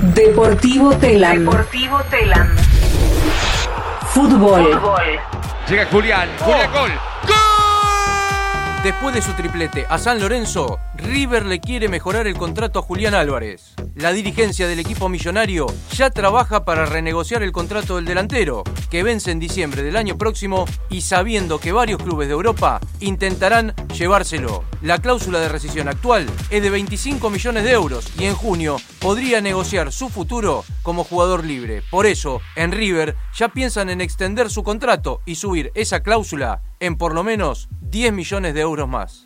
Deportivo Telam. Deportivo Telam. Fútbol. Fútbol. Llega Julián. Julián, gol. Después de su triplete a San Lorenzo, River le quiere mejorar el contrato a Julián Álvarez. La dirigencia del equipo millonario ya trabaja para renegociar el contrato del delantero, que vence en diciembre del año próximo y sabiendo que varios clubes de Europa intentarán llevárselo. La cláusula de rescisión actual es de 25 millones de euros y en junio podría negociar su futuro como jugador libre. Por eso, en River ya piensan en extender su contrato y subir esa cláusula en por lo menos 10 millones de euros más.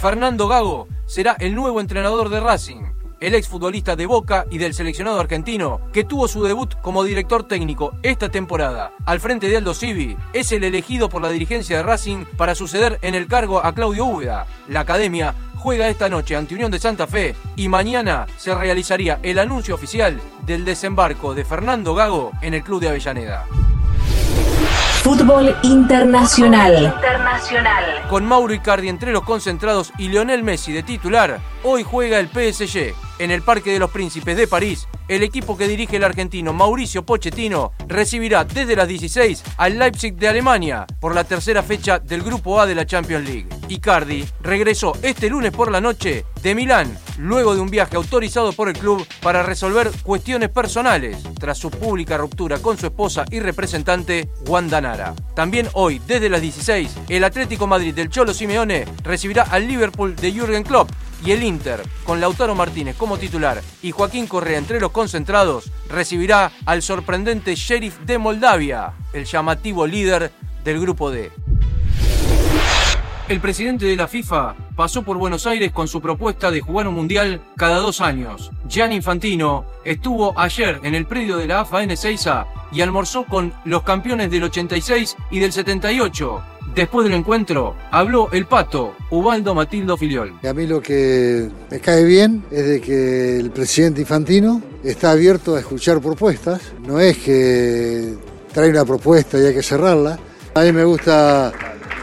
Fernando Gago será el nuevo entrenador de Racing. El exfutbolista de Boca y del seleccionado argentino, que tuvo su debut como director técnico esta temporada al frente de Aldo Civi, es el elegido por la dirigencia de Racing para suceder en el cargo a Claudio Úbeda. La academia juega esta noche ante Unión de Santa Fe y mañana se realizaría el anuncio oficial del desembarco de Fernando Gago en el club de Avellaneda. Fútbol internacional. Internacional. Con Mauro Icardi entre los concentrados y Lionel Messi de titular, hoy juega el PSG. En el Parque de los Príncipes de París, el equipo que dirige el argentino Mauricio Pochettino recibirá desde las 16 al Leipzig de Alemania por la tercera fecha del Grupo A de la Champions League. Icardi regresó este lunes por la noche de Milán, luego de un viaje autorizado por el club para resolver cuestiones personales tras su pública ruptura con su esposa y representante Wanda Nara. También hoy, desde las 16, el Atlético Madrid del Cholo Simeone recibirá al Liverpool de Jürgen Klopp y el Inter, con Lautaro Martínez como titular y Joaquín Correa entre los concentrados, recibirá al sorprendente Sheriff de Moldavia, el llamativo líder del grupo D. El presidente de la FIFA pasó por Buenos Aires con su propuesta de jugar un mundial cada dos años. Gianni Infantino estuvo ayer en el predio de la AFA en Ezeiza y almorzó con los campeones del 86 y del 78. Después del encuentro, habló el pato, Ubaldo Matildo Filiol. A mí lo que me cae bien es de que el presidente Infantino está abierto a escuchar propuestas. No es que trae una propuesta y hay que cerrarla. A mí me gusta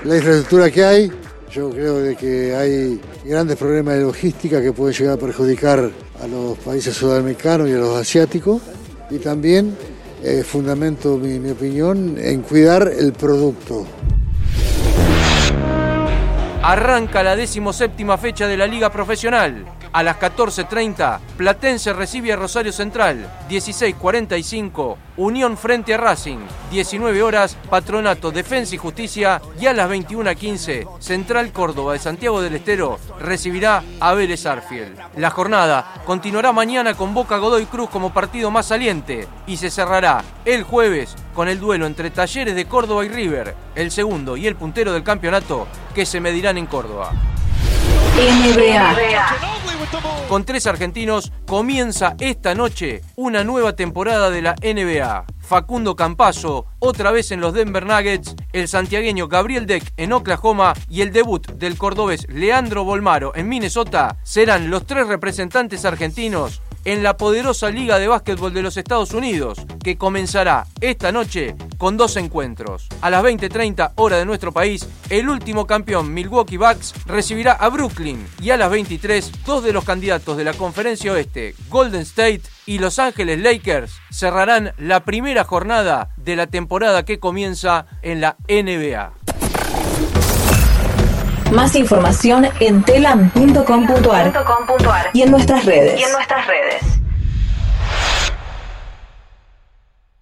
la infraestructura que hay. Yo creo de que hay grandes problemas de logística que pueden llegar a perjudicar a los países sudamericanos y a los asiáticos. Y también eh, fundamento mi, opinión en cuidar el producto. Arranca la decimoséptima fecha de la Liga Profesional. A las 14.30, Platense recibe a Rosario Central. 16.45, Unión frente a Racing. 19 horas, Patronato, Defensa y Justicia. Y a las 21.15, Central Córdoba de Santiago del Estero recibirá a Vélez Arfiel. La jornada continuará mañana con Boca Godoy Cruz como partido más saliente y se cerrará el jueves con el duelo entre Talleres de Córdoba y River, el segundo y el puntero del campeonato que se medirán en Córdoba. NBA. Con tres argentinos comienza esta noche una nueva temporada de la NBA. Facundo Campazo, otra vez en los Denver Nuggets, el santiagueño Gabriel Deck en Oklahoma y el debut del cordobés Leandro Bolmaro en Minnesota serán los tres representantes argentinos en la poderosa Liga de Básquetbol de los Estados Unidos, que comenzará esta noche con dos encuentros. A las 20:30 hora de nuestro país, el último campeón Milwaukee Bucks recibirá a Brooklyn y a las 23 dos de los candidatos de la Conferencia Oeste, Golden State y Los Ángeles Lakers, cerrarán la primera jornada de la temporada que comienza en la NBA. Más información en telam.com.ar .com.ar. y en nuestras redes. Y en nuestras redes.